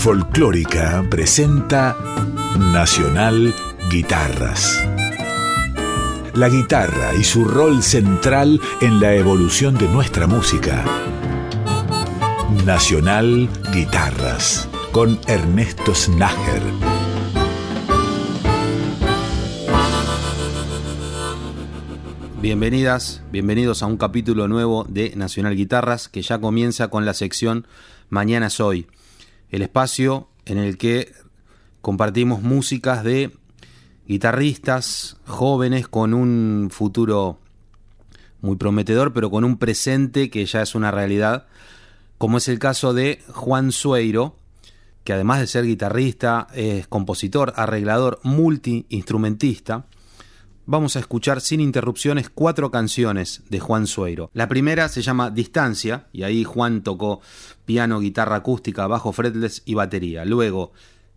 Folclórica presenta Nacional Guitarras. La guitarra y su rol central en la evolución de nuestra música. Nacional Guitarras con Ernesto Snager. Bienvenidas, bienvenidos a un capítulo nuevo de Nacional Guitarras que ya comienza con la sección Mañana es hoy, el espacio en el que compartimos músicas de guitarristas jóvenes con un futuro muy prometedor, pero con un presente que ya es una realidad, como es el caso de Juan Sueiro, que además de ser guitarrista, es compositor, arreglador, multiinstrumentista, vamos a escuchar sin interrupciones cuatro canciones de Juan Sueiro. La primera se llama Distancia, y ahí Juan tocó piano, guitarra acústica, bajo fretless y batería. Luego,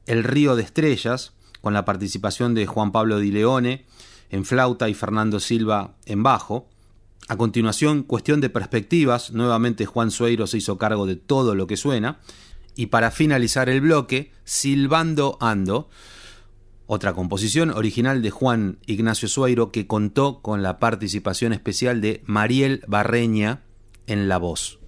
El río de estrellas, con la participación de Juan Pablo Di Leone en flauta y Fernando Silva en bajo. A continuación, Cuestión de perspectivas, nuevamente Juan Sueiro se hizo cargo de todo lo que suena. Y para finalizar el bloque, Silbando Ando, otra composición original de Juan Ignacio Suairo que contó con la participación especial de Mariel Barreña en la voz.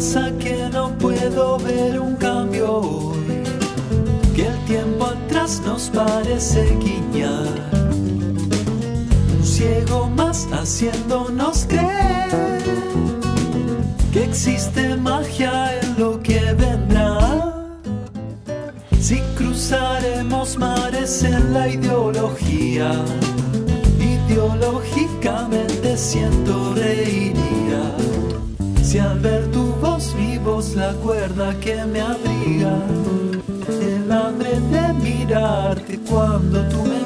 pasa que no puedo ver un cambio hoy, que el tiempo atrás nos parece guiñar. Un ciego más haciéndonos creer que existe magia en lo que vendrá. Si cruzaremos mares en la ideología, ideológicamente siento cuerda que me abriga, el hambre de mirarte cuando tú me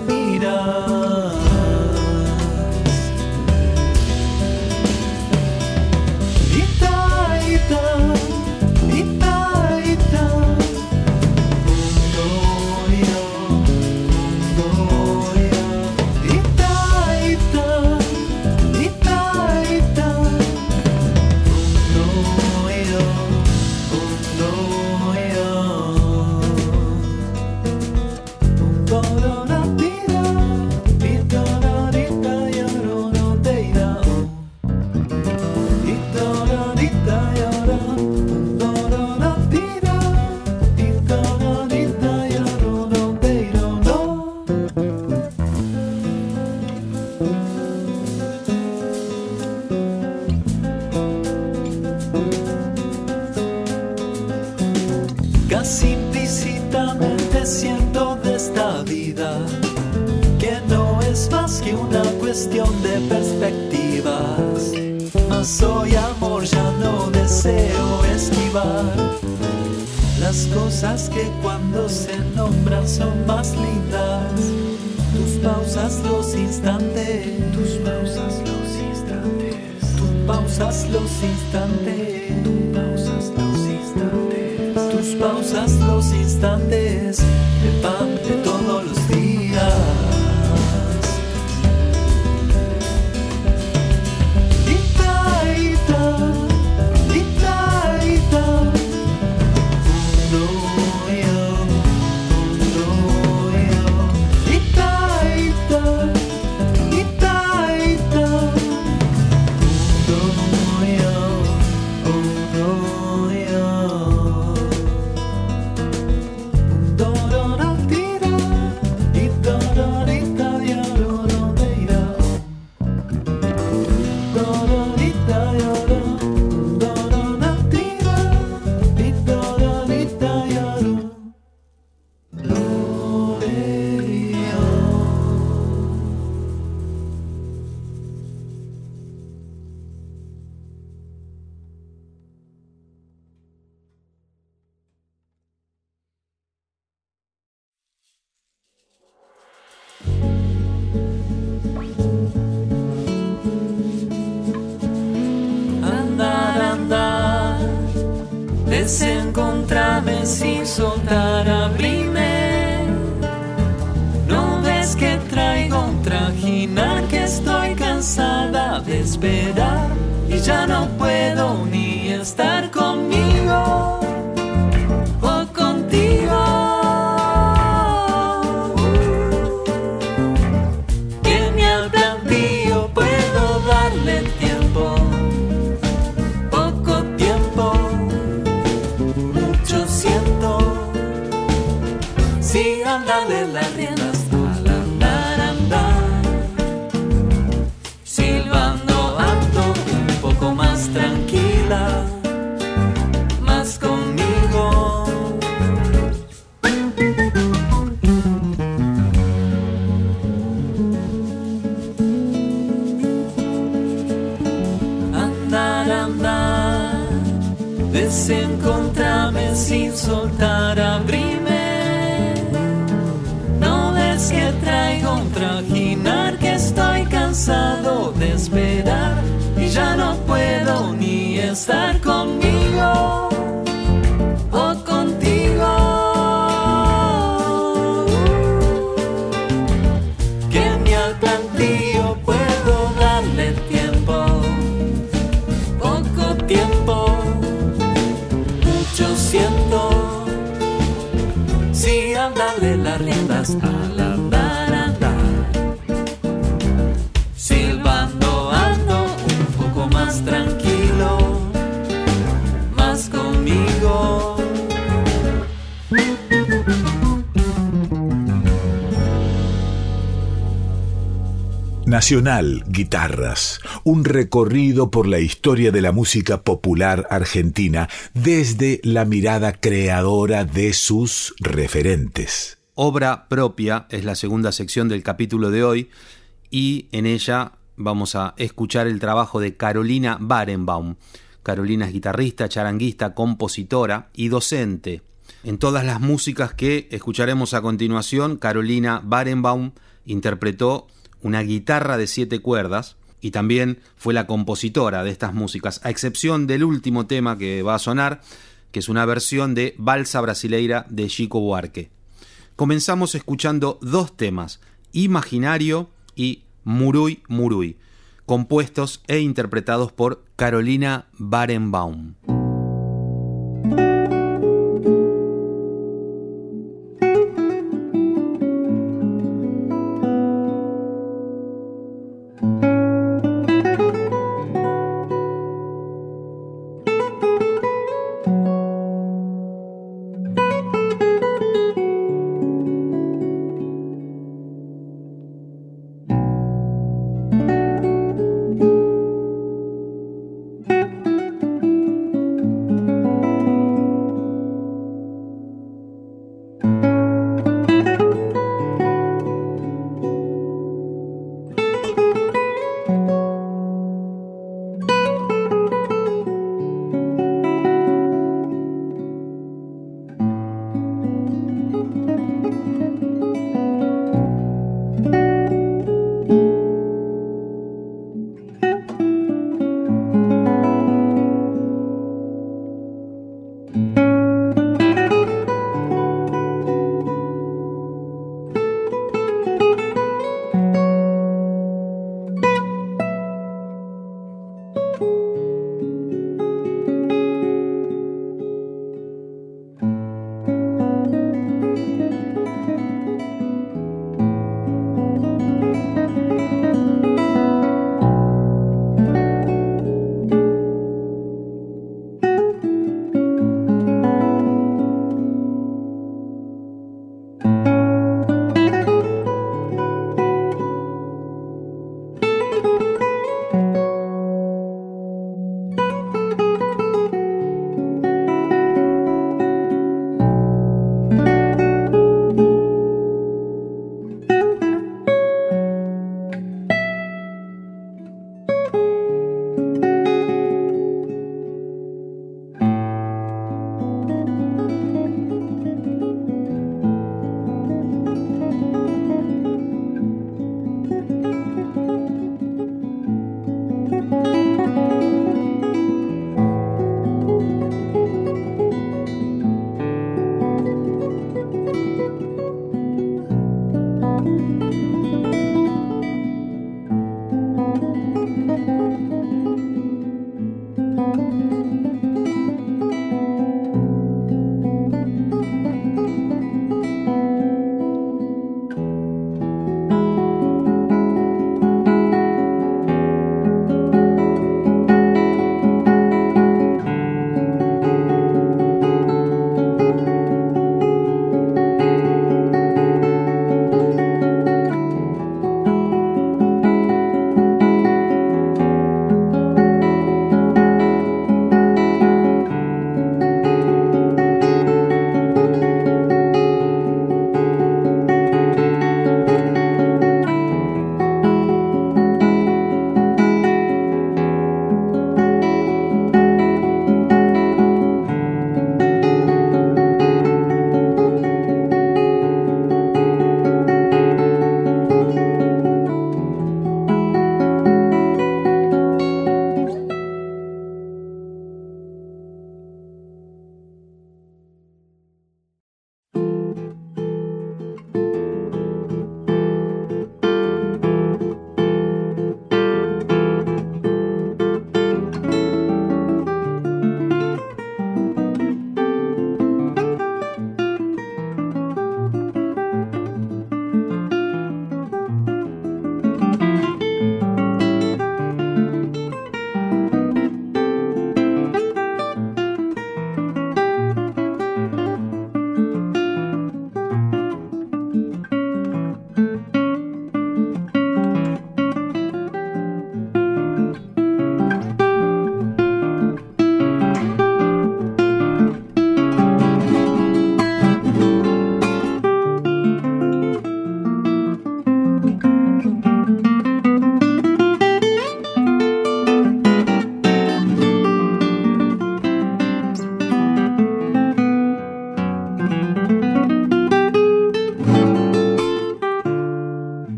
Nacional Guitarras, un recorrido por la historia de la música popular argentina desde la mirada creadora de sus referentes. Obra propia es la segunda sección del capítulo de hoy y en ella vamos a escuchar el trabajo de Carolina Barenbaum. Carolina es guitarrista, charanguista, compositora y docente. En todas las músicas que escucharemos a continuación, Carolina Barenbaum interpretó una guitarra de siete cuerdas y también fue la compositora de estas músicas, a excepción del último tema que va a sonar, que es una versión de Balsa Brasileira de Chico Buarque. Comenzamos escuchando dos temas, Imaginario y Murui Murui, compuestos e interpretados por Carolina Barenbaum.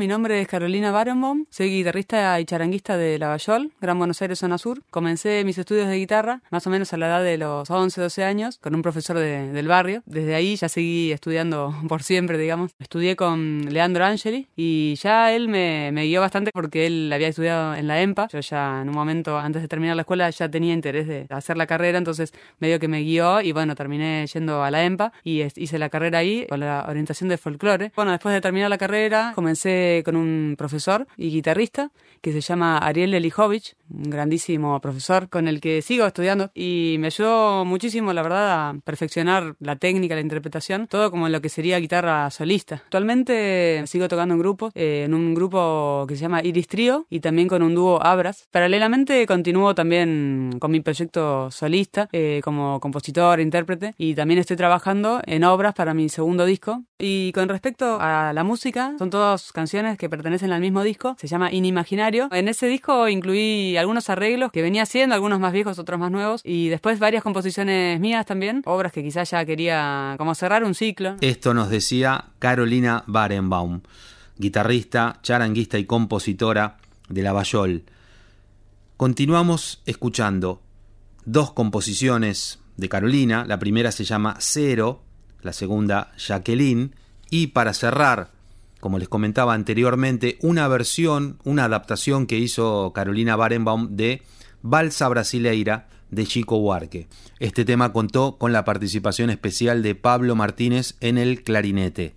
Mi nombre es Carolina Barenbaum, soy guitarrista y charanguista de Lavallol, Gran Buenos Aires, zona sur. Comencé mis estudios de guitarra más o menos a la edad de los 11, 12 años con un profesor del barrio. Desde ahí ya seguí estudiando por siempre, digamos. Estudié con Leandro Angeli y ya él me, me guió bastante porque él había estudiado en la EMPA. Yo ya en un momento, antes de terminar la escuela, ya tenía interés de hacer la carrera, entonces medio que me guió y bueno, terminé yendo a la EMPA y hice la carrera ahí con la orientación de folclore. Bueno, después de terminar la carrera, comencé con un profesor y guitarrista que se llama Ariel Elijovich, un grandísimo profesor con el que sigo estudiando y me ayudó muchísimo, la verdad, a perfeccionar la técnica, la interpretación, todo como lo que sería guitarra solista. Actualmente sigo tocando en grupo, eh, en un grupo que se llama Iris Trio y también con un dúo Abras. Paralelamente continúo también con mi proyecto solista eh, como compositor, intérprete y también estoy trabajando en obras para mi segundo disco. Y con respecto a la música, son todas que pertenecen al mismo disco, se llama Inimaginario. En ese disco incluí algunos arreglos que venía haciendo, algunos más viejos, otros más nuevos, y después varias composiciones mías también, obras que quizás ya quería como cerrar un ciclo. Esto nos decía Carolina Barenbaum, guitarrista, charanguista y compositora de La Bayol. Continuamos escuchando dos composiciones de Carolina, la primera se llama Cero, la segunda Jacqueline, y para cerrar como les comentaba anteriormente, una versión, una adaptación que hizo Carolina Barenbaum de Balsa Brasileira de Chico Huarque. Este tema contó con la participación especial de Pablo Martínez en el clarinete.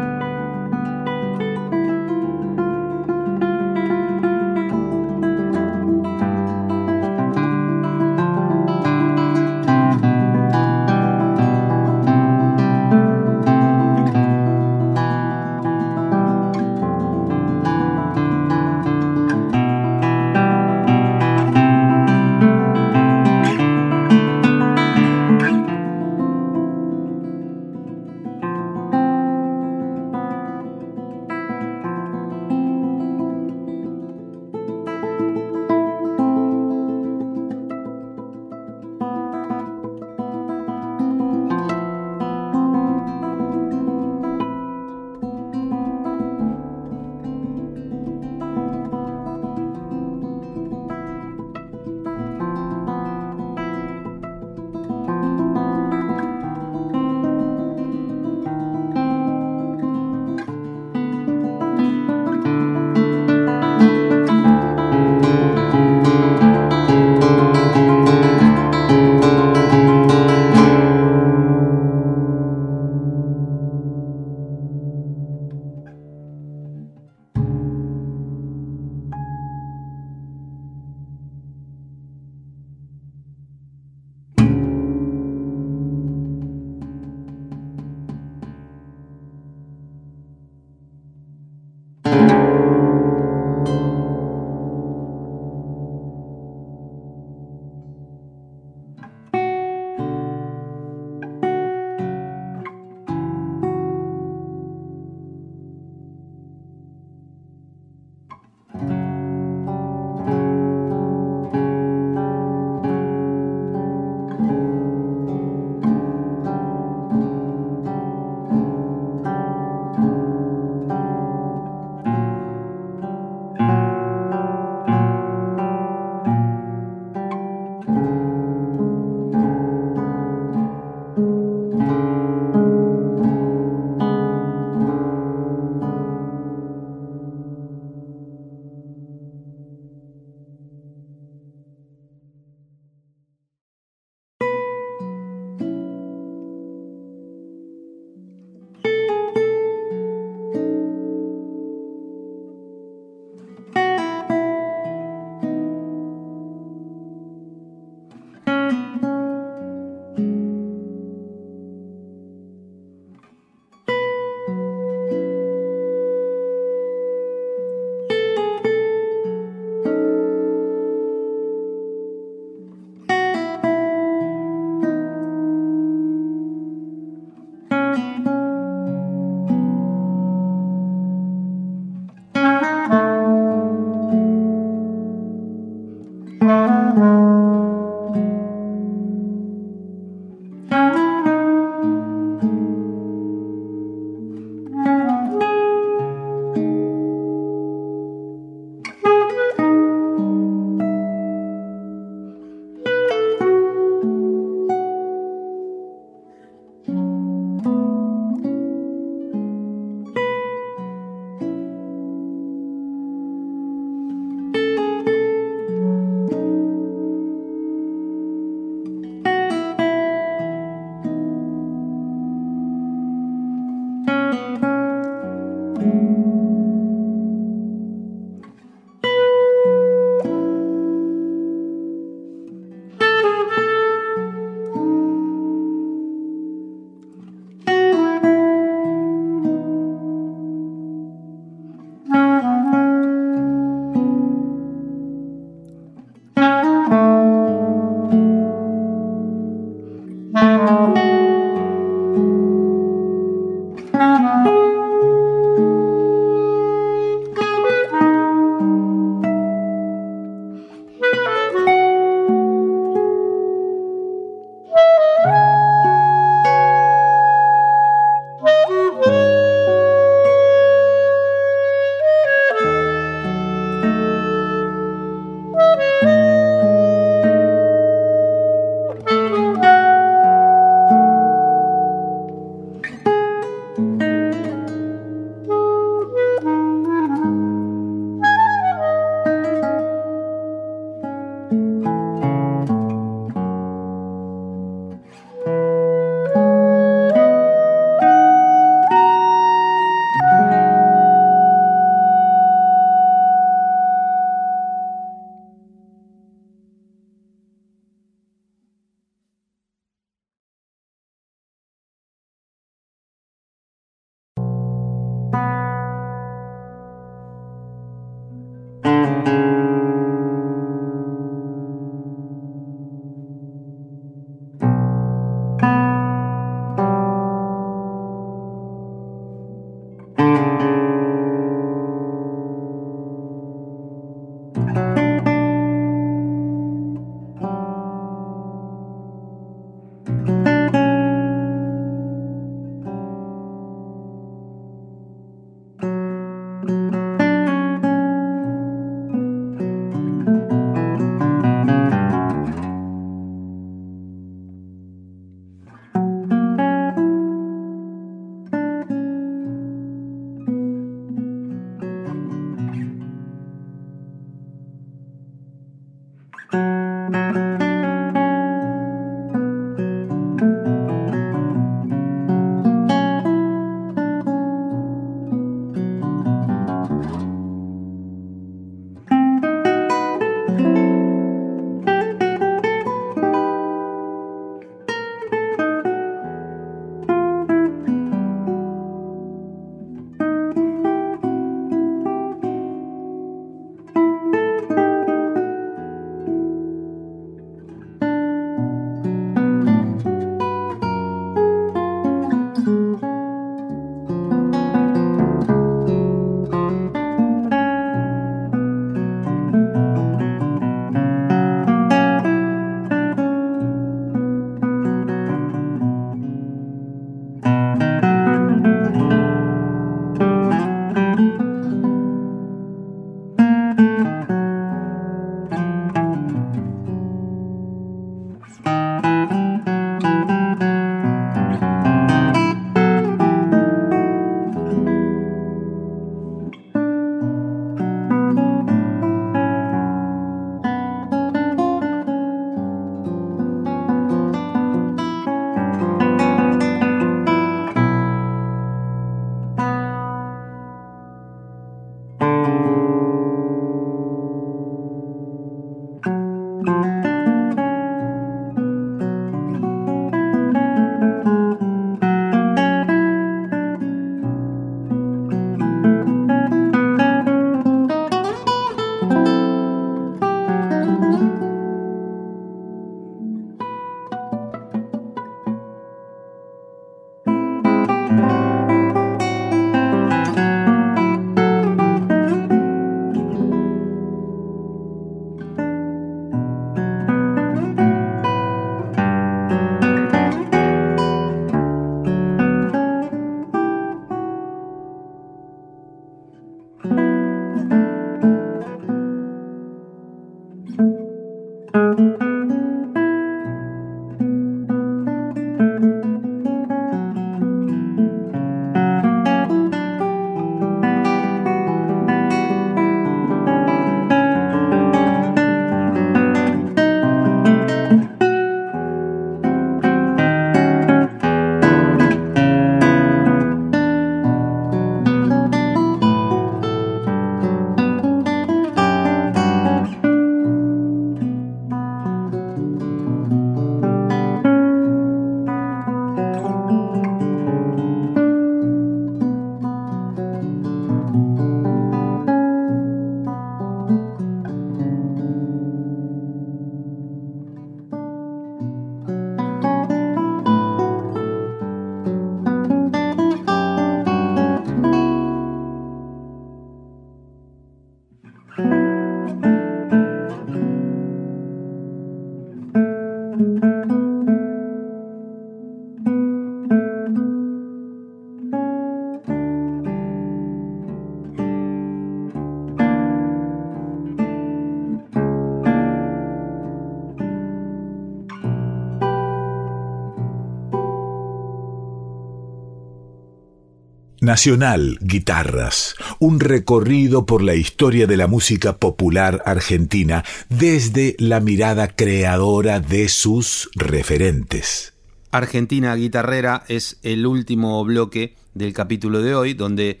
Nacional Guitarras, un recorrido por la historia de la música popular argentina desde la mirada creadora de sus referentes. Argentina Guitarrera es el último bloque del capítulo de hoy, donde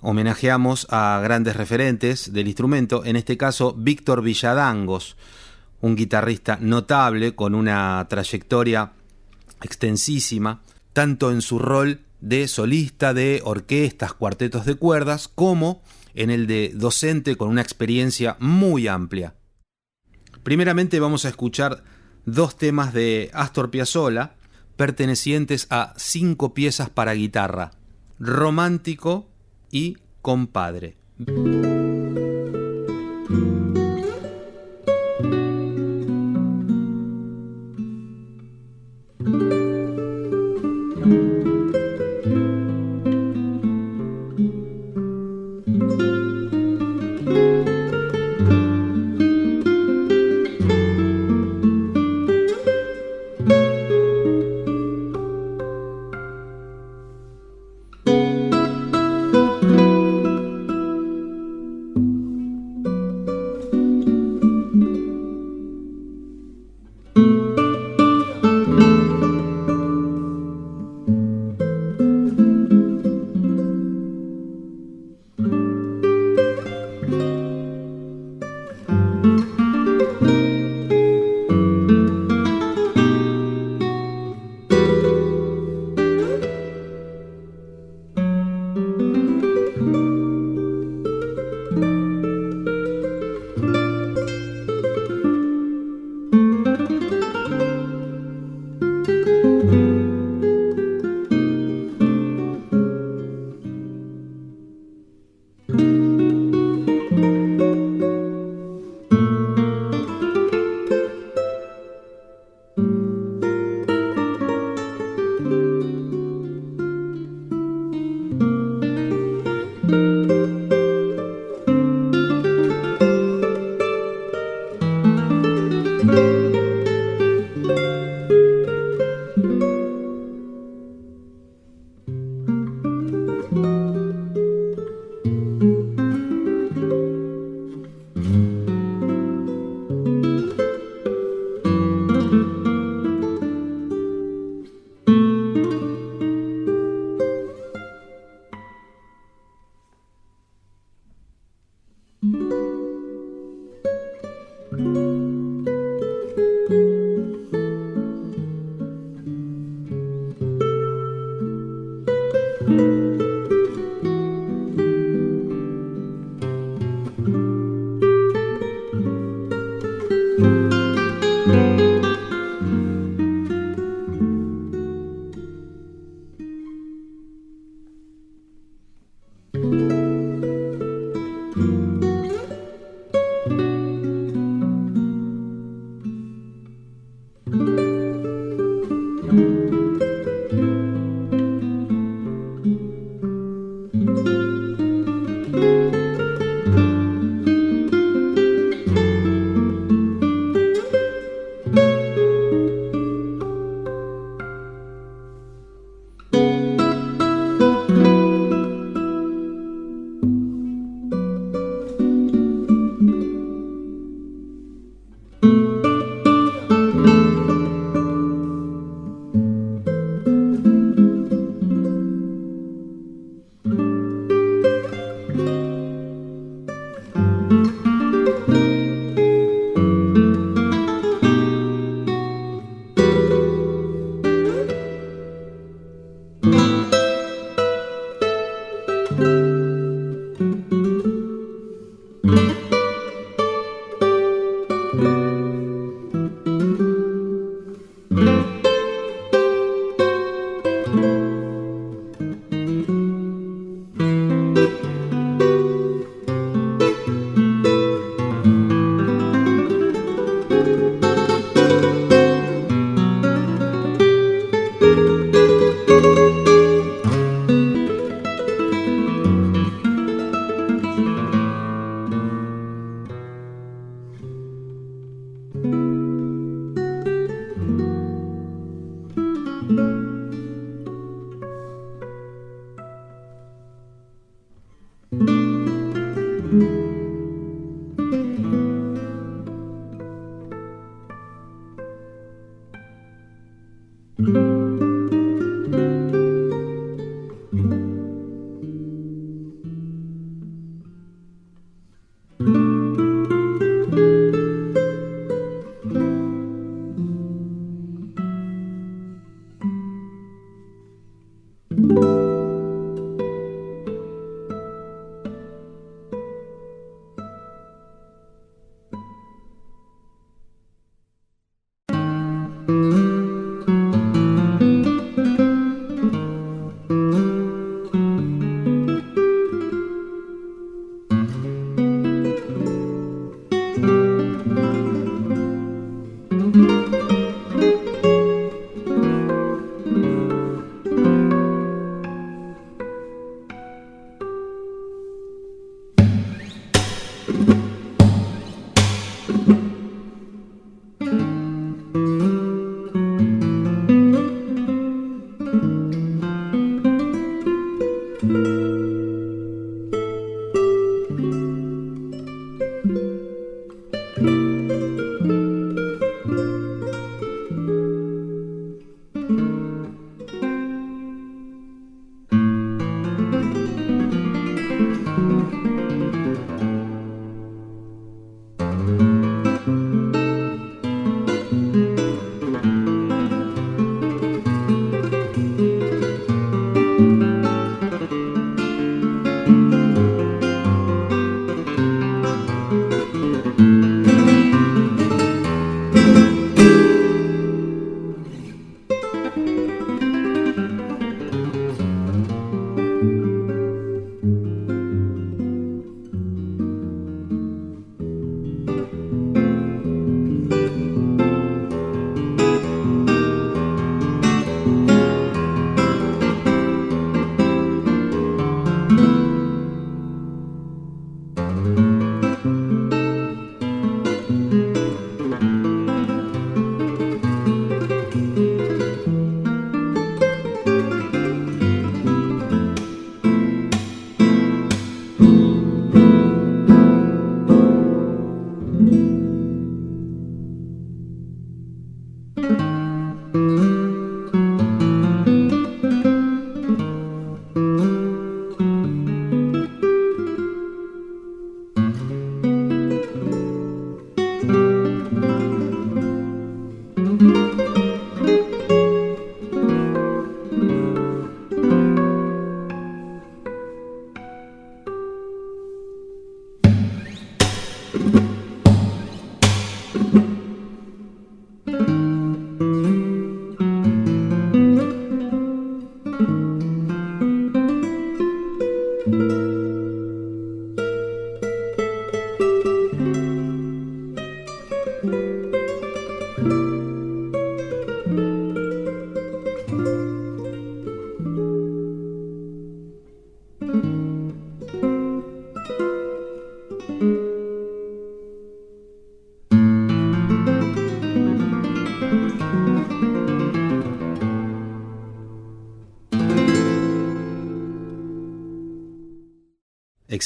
homenajeamos a grandes referentes del instrumento, en este caso Víctor Villadangos, un guitarrista notable con una trayectoria extensísima, tanto en su rol de solista de orquestas, cuartetos de cuerdas, como en el de docente con una experiencia muy amplia. Primeramente vamos a escuchar dos temas de Astor Piazzolla pertenecientes a cinco piezas para guitarra, Romántico y Compadre.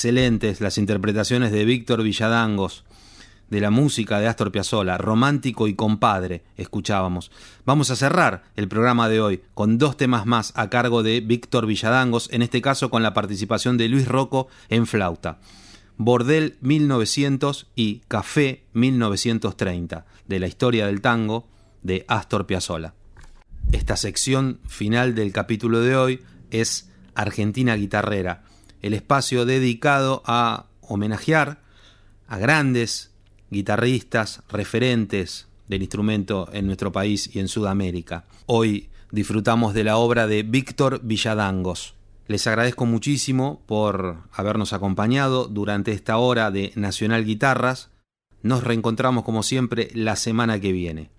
Excelentes las interpretaciones de Víctor Villadangos, de la música de Astor Piazzolla, romántico y compadre, escuchábamos. Vamos a cerrar el programa de hoy con dos temas más a cargo de Víctor Villadangos, en este caso con la participación de Luis Rocco en flauta. Bordel 1900 y Café 1930, de la historia del tango de Astor Piazzolla. Esta sección final del capítulo de hoy es Argentina Guitarrera, el espacio dedicado a homenajear a grandes guitarristas, referentes del instrumento en nuestro país y en Sudamérica. Hoy disfrutamos de la obra de Víctor Villadangos. Les agradezco muchísimo por habernos acompañado durante esta hora de Nacional Guitarras. Nos reencontramos como siempre la semana que viene.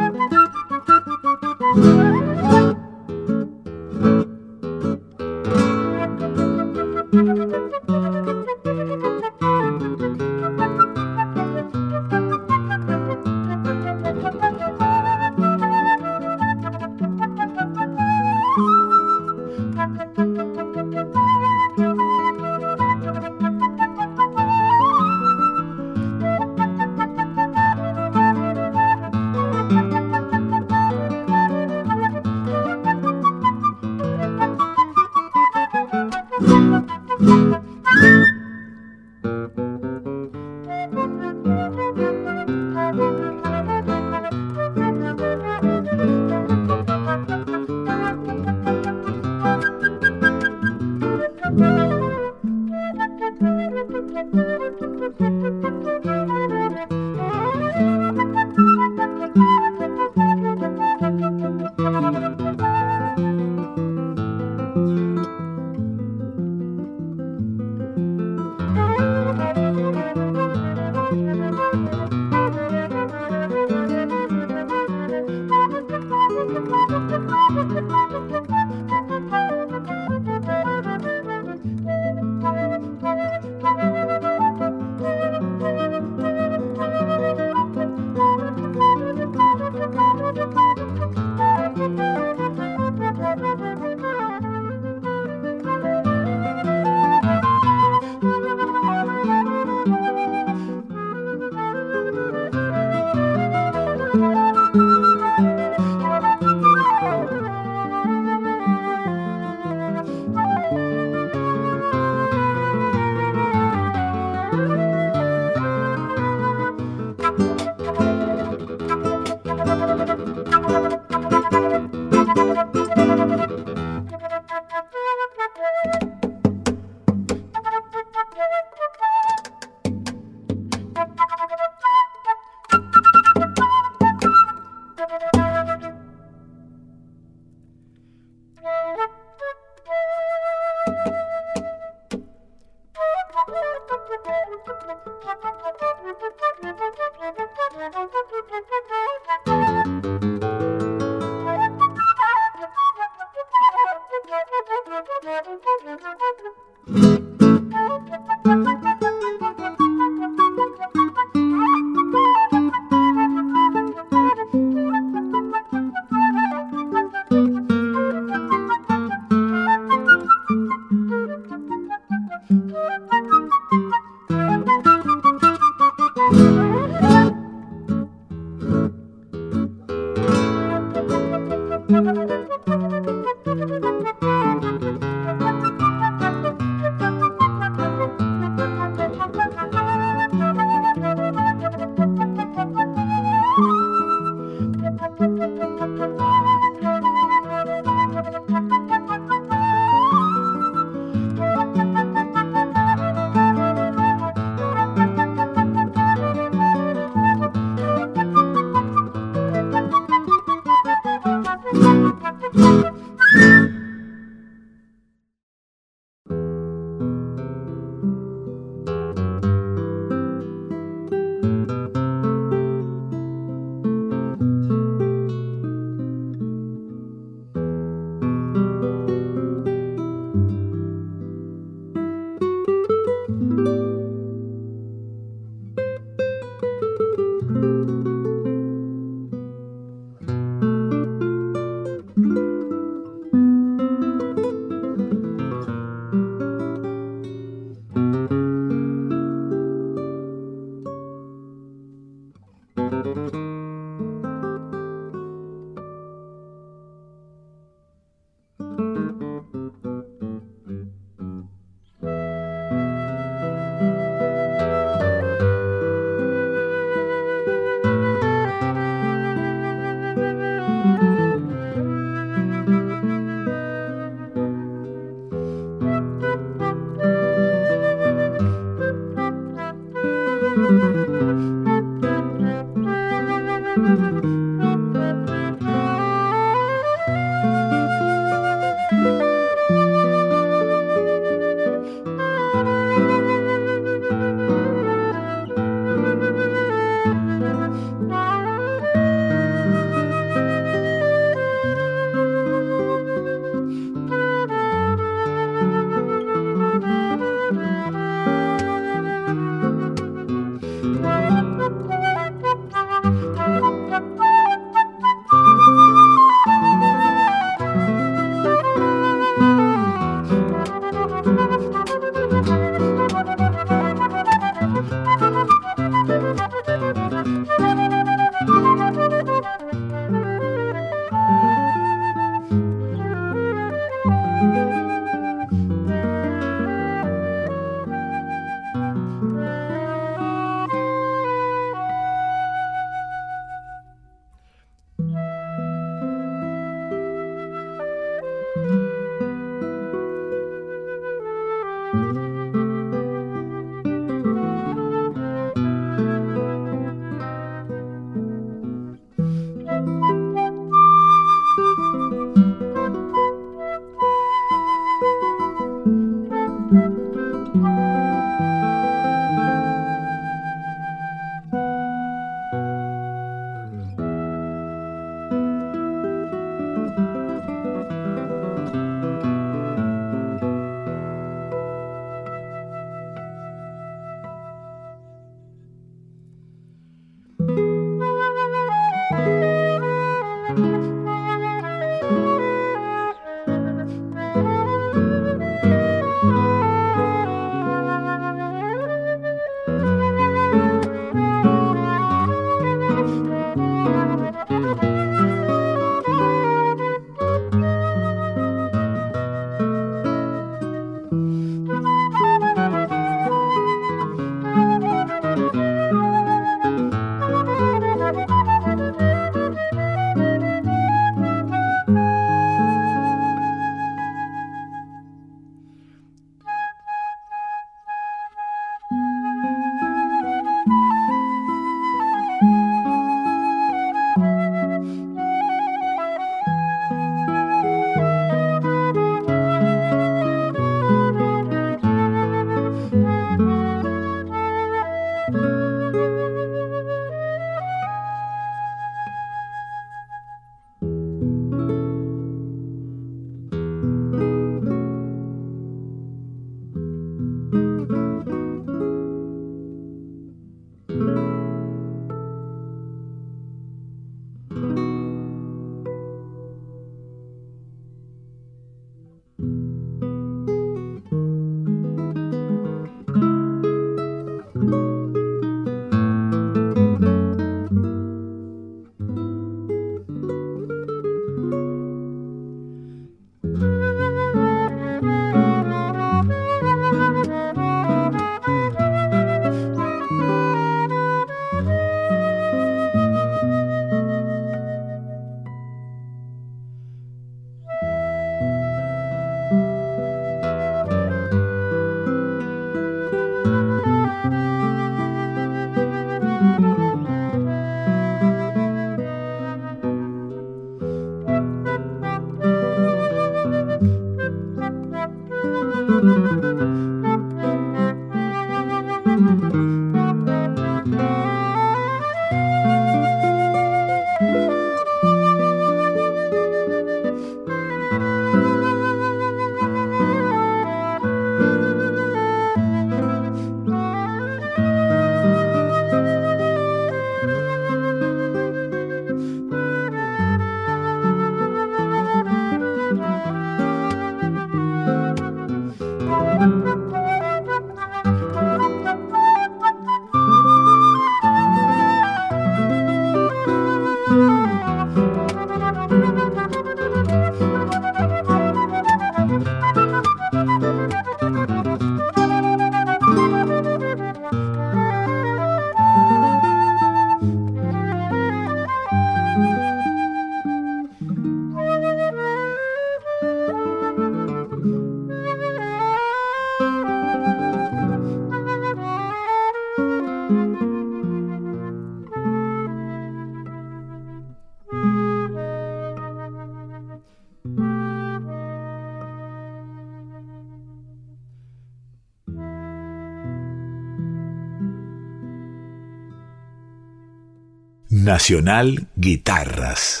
Nacional Guitarras.